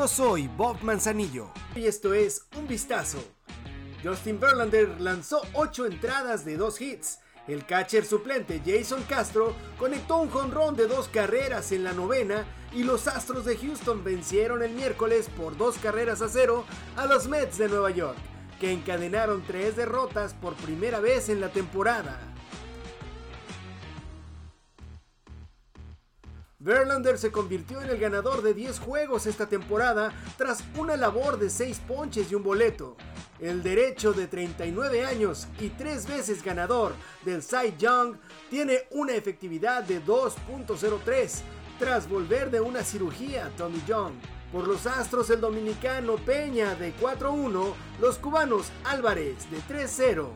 Yo soy Bob Manzanillo y esto es Un Vistazo. Justin Verlander lanzó 8 entradas de 2 hits. El catcher suplente Jason Castro conectó un jonrón de dos carreras en la novena y los Astros de Houston vencieron el miércoles por dos carreras a cero a los Mets de Nueva York, que encadenaron tres derrotas por primera vez en la temporada. Verlander se convirtió en el ganador de 10 juegos esta temporada tras una labor de 6 ponches y un boleto. El derecho de 39 años y 3 veces ganador del Cy Young tiene una efectividad de 2.03 tras volver de una cirugía Tommy John. Por los Astros el dominicano Peña de 4-1, los cubanos Álvarez de 3-0,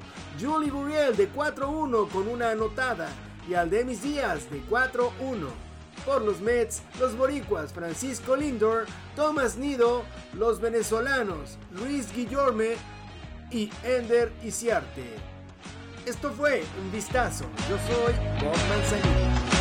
Julie Gurriel de 4-1 con una anotada y Aldemis Díaz de 4-1 por los Mets, los boricuas Francisco Lindor, Thomas Nido, los venezolanos Luis Guillorme y Ender Isiarte. Esto fue un vistazo. Yo soy Bob Manzanillo.